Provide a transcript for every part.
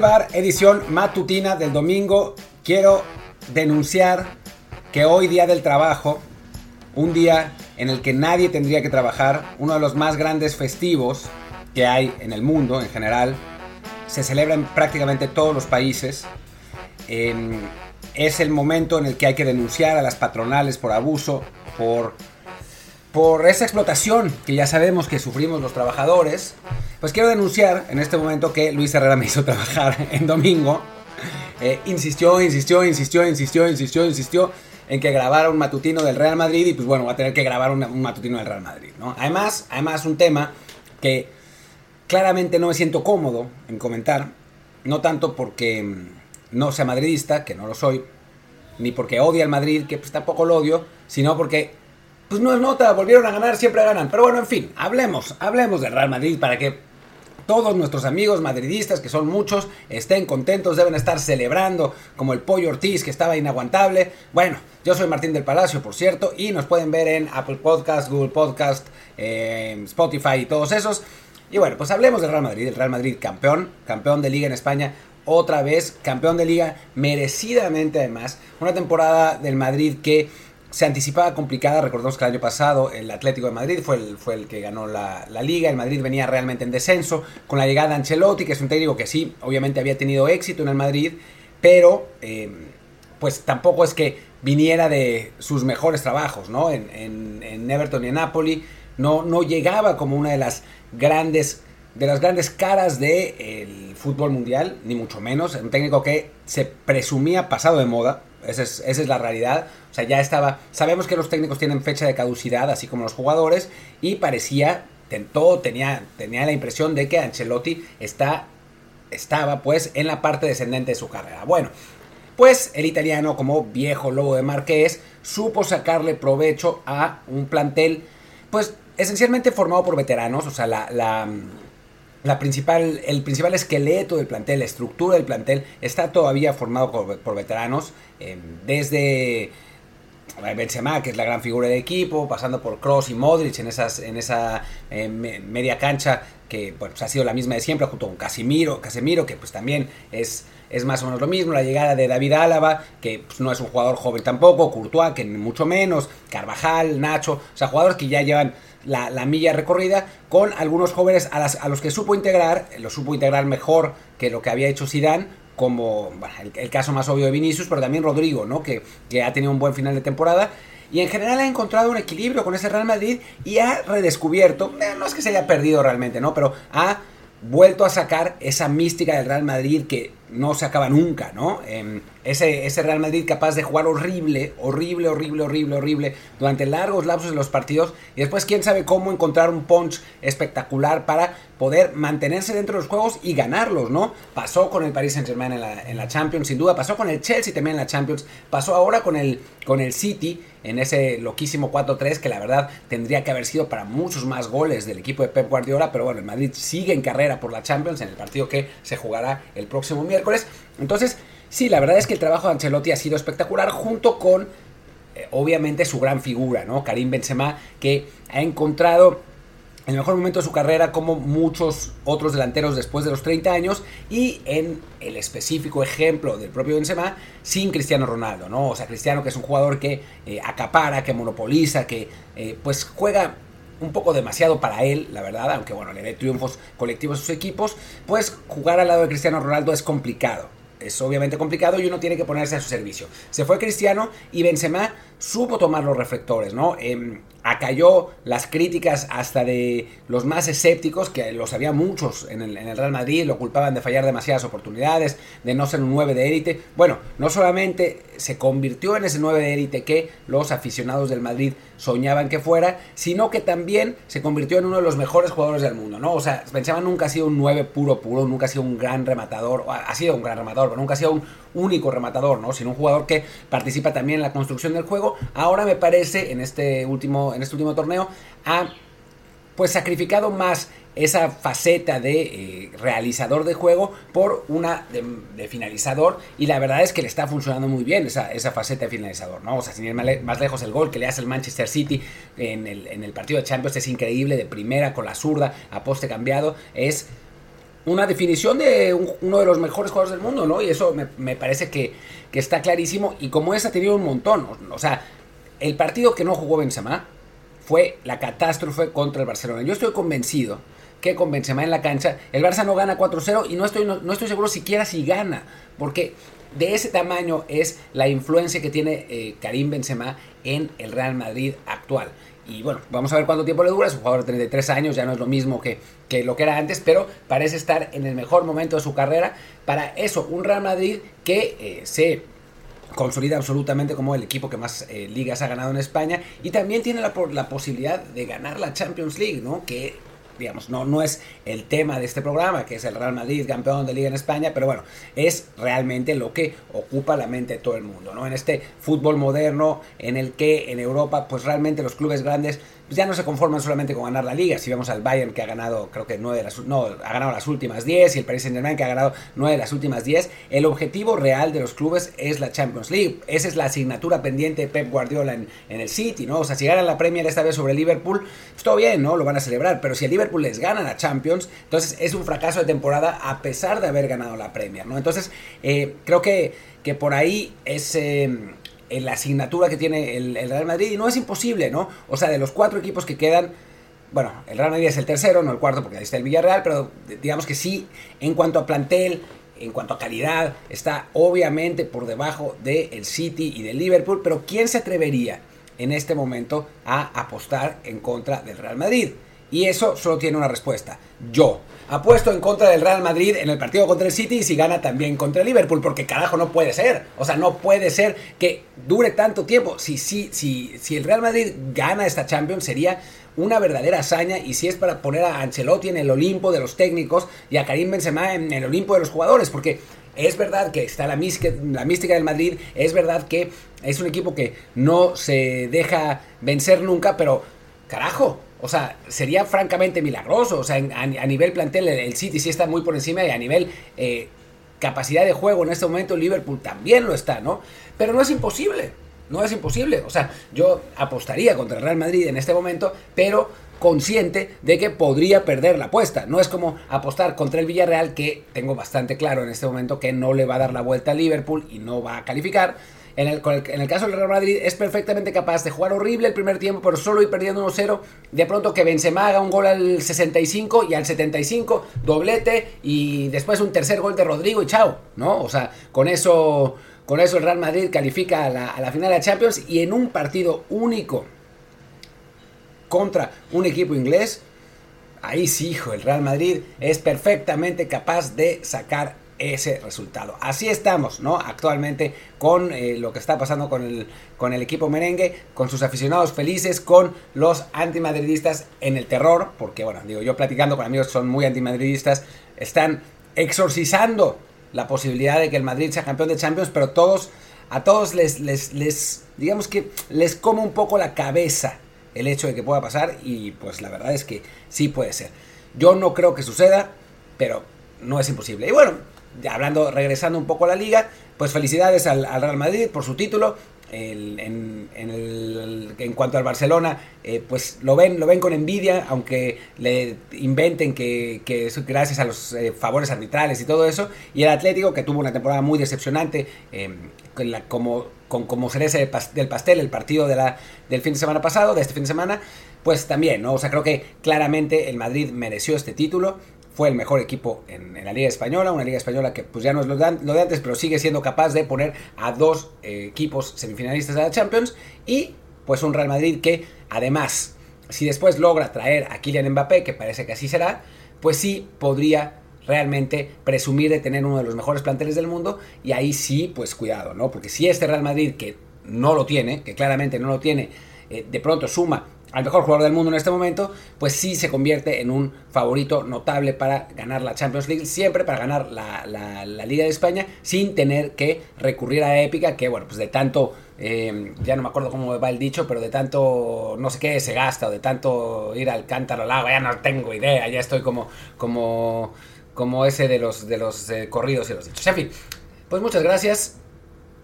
Bar, edición matutina del domingo, quiero denunciar que hoy día del trabajo, un día en el que nadie tendría que trabajar, uno de los más grandes festivos que hay en el mundo en general, se celebra en prácticamente todos los países. es el momento en el que hay que denunciar a las patronales por abuso, por, por esa explotación que ya sabemos que sufrimos los trabajadores. Pues quiero denunciar en este momento que Luis Herrera me hizo trabajar en domingo. Eh, insistió, insistió, insistió, insistió, insistió, insistió en que grabara un matutino del Real Madrid y pues bueno, va a tener que grabar un, matutino del Real Madrid, ¿no? Además, además un tema que claramente no me siento cómodo en comentar, no tanto porque mm, no sea madridista, que no lo soy, ni porque odie al Madrid, que pues tampoco lo odio, sino porque pues no es nota, volvieron a ganar, siempre ganan. Pero bueno, en fin, hablemos, hablemos del Real Madrid para que todos nuestros amigos madridistas, que son muchos, estén contentos, deben estar celebrando, como el Pollo Ortiz, que estaba inaguantable. Bueno, yo soy Martín del Palacio, por cierto, y nos pueden ver en Apple Podcast, Google Podcast, eh, Spotify y todos esos. Y bueno, pues hablemos del Real Madrid, el Real Madrid campeón, campeón de liga en España, otra vez campeón de liga, merecidamente además, una temporada del Madrid que se anticipaba complicada. Recordemos que el año pasado el Atlético de Madrid fue el, fue el que ganó la, liga. El Madrid venía realmente en descenso. Con la llegada de Ancelotti, que es un técnico que sí, obviamente había tenido éxito en el Madrid, pero eh, pues tampoco es que viniera de sus mejores trabajos, ¿no? En, en, Everton y en Napoli. No, no llegaba como una de las grandes de las grandes caras del fútbol mundial, ni mucho menos. Un técnico que se presumía pasado de moda, esa es, esa es, la realidad. O sea, ya estaba. Sabemos que los técnicos tienen fecha de caducidad, así como los jugadores, y parecía, todo tenía, tenía la impresión de que Ancelotti está, estaba pues en la parte descendente de su carrera. Bueno, pues el italiano, como viejo lobo de Marqués, supo sacarle provecho a un plantel, pues esencialmente formado por veteranos, o sea, la la principal, el principal esqueleto del plantel, la estructura del plantel, está todavía formado por, veteranos, eh, desde Benzema, que es la gran figura del equipo, pasando por Cross y Modric en, esas, en esa eh, media cancha que pues, ha sido la misma de siempre, junto con Casimiro, Casemiro, que pues también es, es más o menos lo mismo, la llegada de David Álava, que pues, no es un jugador joven tampoco, Courtois, que mucho menos, Carvajal, Nacho, o sea, jugadores que ya llevan la, milla recorrida, con algunos jóvenes a, los que supo integrar, lo supo integrar mejor que lo que había hecho Zidane, como el, caso más obvio de Vinicius, pero también Rodrigo, ¿no? Que, que, ha tenido un buen final de temporada. Y en general ha encontrado un equilibrio con ese Real Madrid y ha redescubierto, eh, no es que se haya perdido realmente, ¿no? Pero ha vuelto a sacar esa mística del Real Madrid que no se acaba nunca, ¿no? Em, ese, Real Madrid capaz de jugar horrible, horrible, horrible, horrible, horrible durante largos lapsos de los partidos y después quién sabe cómo encontrar un punch espectacular para poder mantenerse dentro de los juegos y ganarlos, ¿no? Pasó con el Paris Saint Germain en la, en la Champions, sin duda, pasó con el Chelsea también en la Champions, pasó ahora con el, con el City en ese loquísimo 4-3 que la verdad tendría que haber sido para muchos más goles del equipo de Pep Guardiola, pero bueno, el Madrid sigue en carrera por la Champions en el partido que se jugará el próximo miércoles. Entonces, sí, la verdad es que el trabajo de Ancelotti ha sido espectacular junto con eh, obviamente su gran figura, ¿no? Karim Benzema que ha encontrado el mejor momento de su carrera como muchos otros delanteros después de los 30 años y en el específico ejemplo del propio Benzema sin Cristiano Ronaldo, ¿no? O sea, Cristiano que es un jugador que eh, acapara, que monopoliza, que eh, pues juega un poco demasiado para él, la verdad, aunque bueno, le dé triunfos colectivos a sus equipos, pues jugar al lado de Cristiano Ronaldo es complicado. Es obviamente complicado y uno tiene que ponerse a su servicio. Se fue Cristiano y Benzema supo tomar los reflectores, ¿no? Eh, acalló las críticas hasta de los más escépticos, que los había muchos en el, en el, Real Madrid, lo culpaban de fallar demasiadas oportunidades, de no ser un 9 de élite. Bueno, no solamente se convirtió en ese 9 de élite que los aficionados del Madrid soñaban que fuera, sino que también se convirtió en uno de los mejores jugadores del mundo, ¿no? O sea, Benzema nunca ha sido un 9 puro puro, nunca ha sido un gran rematador, ha sido un gran rematador, pero nunca ha sido un único rematador, ¿no? Sino un jugador que participa también en la construcción del juego. Ahora me parece, en este último, en este último torneo, ha pues sacrificado más esa faceta de eh, realizador de juego por una de, finalizador y la verdad es que le está funcionando muy bien esa, esa faceta de finalizador, ¿no? O sea, sin ir más lejos el gol que le hace el Manchester City en el, en el partido de Champions es increíble, de primera con la zurda a poste cambiado, es una definición de uno de los mejores jugadores del mundo, ¿no? Y eso me, parece que, que, está clarísimo. Y como es, ha tenido un montón. O sea, el partido que no jugó Benzema fue la catástrofe contra el Barcelona. Yo estoy convencido que con Benzema en la cancha, el Barça no gana 4-0 y no estoy, no, estoy seguro siquiera si gana, porque de ese tamaño es la influencia que tiene eh, Karim Benzema en el Real Madrid actual. Y bueno, vamos a ver cuánto tiempo le dura. Es un jugador de 33 años, ya no es lo mismo que, que lo que era antes, pero parece estar en el mejor momento de su carrera. Para eso, un Real Madrid que eh, se consolida absolutamente como el equipo que más eh, ligas ha ganado en España y también tiene la, la, posibilidad de ganar la Champions League, ¿no? Que digamos, no, no es el tema de este programa, que es el Real Madrid, campeón de liga en España, pero bueno, es realmente lo que ocupa la mente de todo el mundo, ¿no? En este fútbol moderno en el que en Europa, pues realmente los clubes grandes pues ya no se conforman solamente con ganar la liga. Si vemos al Bayern que ha ganado, creo que nueve de las, no, ha ganado las últimas 10 y el Paris Saint Germain que ha ganado nueve de las últimas 10, el objetivo real de los clubes es la Champions League. Esa es la asignatura pendiente de Pep Guardiola en, el City, ¿no? O sea, si ganan la Premier esta vez sobre Liverpool, pues todo bien, ¿no? Lo van a celebrar. Pero si el Liverpool les gana la Champions, entonces es un fracaso de temporada a pesar de haber ganado la Premier, ¿no? Entonces, eh, creo que, que por ahí es... Eh, la asignatura que tiene el, Real Madrid y no es imposible, ¿no? O sea, de los cuatro equipos que quedan, bueno, el Real Madrid es el tercero, no el cuarto porque ahí está el Villarreal, pero digamos que sí, en cuanto a plantel, en cuanto a calidad, está obviamente por debajo del City y del Liverpool, pero ¿quién se atrevería en este momento a apostar en contra del Real Madrid? Y eso solo tiene una respuesta, yo apuesto en contra del Real Madrid en el partido contra el City y si gana también contra el Liverpool, porque carajo no puede ser. O sea, no puede ser que dure tanto tiempo. Si, si, si, si el Real Madrid gana esta Champions sería una verdadera hazaña y si es para poner a Ancelotti en el Olimpo de los técnicos y a Karim Benzema en el Olimpo de los jugadores, porque es verdad que está la mística, la mística del Madrid, es verdad que es un equipo que no se deja vencer nunca, pero carajo, o sea, sería francamente milagroso. O sea, a, nivel plantel, el, City sí está muy por encima y a nivel eh, capacidad de juego en este momento, Liverpool también lo está, ¿no? Pero no es imposible. No es imposible. O sea, yo apostaría contra el Real Madrid en este momento, pero consciente de que podría perder la apuesta. No es como apostar contra el Villarreal, que tengo bastante claro en este momento que no le va a dar la vuelta a Liverpool y no va a calificar en el, caso del Real Madrid es perfectamente capaz de jugar horrible el primer tiempo, pero solo ir perdiendo 1-0. De pronto que Benzema haga un gol al 65 y al 75 doblete y después un tercer gol de Rodrigo y chao, ¿no? O sea, con eso, con eso el Real Madrid califica a la, a la final de Champions y en un partido único contra un equipo inglés, ahí sí, hijo, el Real Madrid es perfectamente capaz de sacar ese resultado. Así estamos, ¿no? Actualmente con eh, lo que está pasando con el, con el equipo merengue, con sus aficionados felices, con los antimadridistas en el terror, porque bueno, digo, yo platicando con amigos que son muy antimadridistas, están exorcizando la posibilidad de que el Madrid sea campeón de Champions, pero todos, a todos les, les, les digamos que les come un poco la cabeza el hecho de que pueda pasar y pues la verdad es que sí puede ser. Yo no creo que suceda, pero no es imposible. Y bueno, hablando, regresando un poco a la liga, pues felicidades al, Real Madrid por su título. en, cuanto al Barcelona, eh, pues lo ven, lo ven con envidia, aunque le inventen que, es gracias a los eh, favores arbitrales y todo eso. Y el Atlético, que tuvo una temporada muy decepcionante, em, como, con, como cereza del pastel, el partido del fin de semana pasado, de este fin de semana, pues también, ¿no? O sea, creo que claramente el Madrid mereció este título fue el mejor equipo en, la Liga Española, una Liga Española que pues ya no es lo de, antes, pero sigue siendo capaz de poner a dos eh, equipos semifinalistas de la Champions y pues un Real Madrid que además, si después logra traer a Kylian Mbappé, que parece que así será, pues sí podría realmente presumir de tener uno de los mejores planteles del mundo y ahí sí, pues cuidado, ¿no? Porque si este Real Madrid que no lo tiene, que claramente no lo tiene, eh, de pronto suma al mejor jugador del mundo en este momento, pues sí se convierte en un favorito notable para ganar la Champions League, siempre para ganar la, Liga de España, sin tener que recurrir a la épica, que bueno, pues de tanto, eh, ya no me acuerdo cómo va el dicho, pero de tanto, no sé qué, se gasta, o de tanto ir al cántaro al agua, ya no tengo idea, ya estoy como, como, como ese de los, de los eh, corridos y los dichos. En fin, pues muchas gracias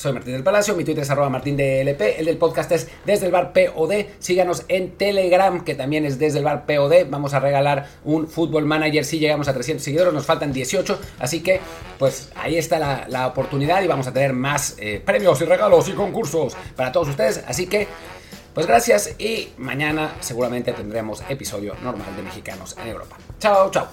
soy Martín del Palacio, mi Twitter es arroba martindlp, el del podcast es desde el bar POD, síganos en Telegram, que también es desde el bar POD, vamos a regalar un Football Manager si llegamos a 300 seguidores, nos faltan 18, así que pues ahí está la, oportunidad y vamos a tener más eh, premios y regalos y concursos para todos ustedes, así que pues gracias y mañana seguramente tendremos episodio normal de Mexicanos en Europa. Chao, chao.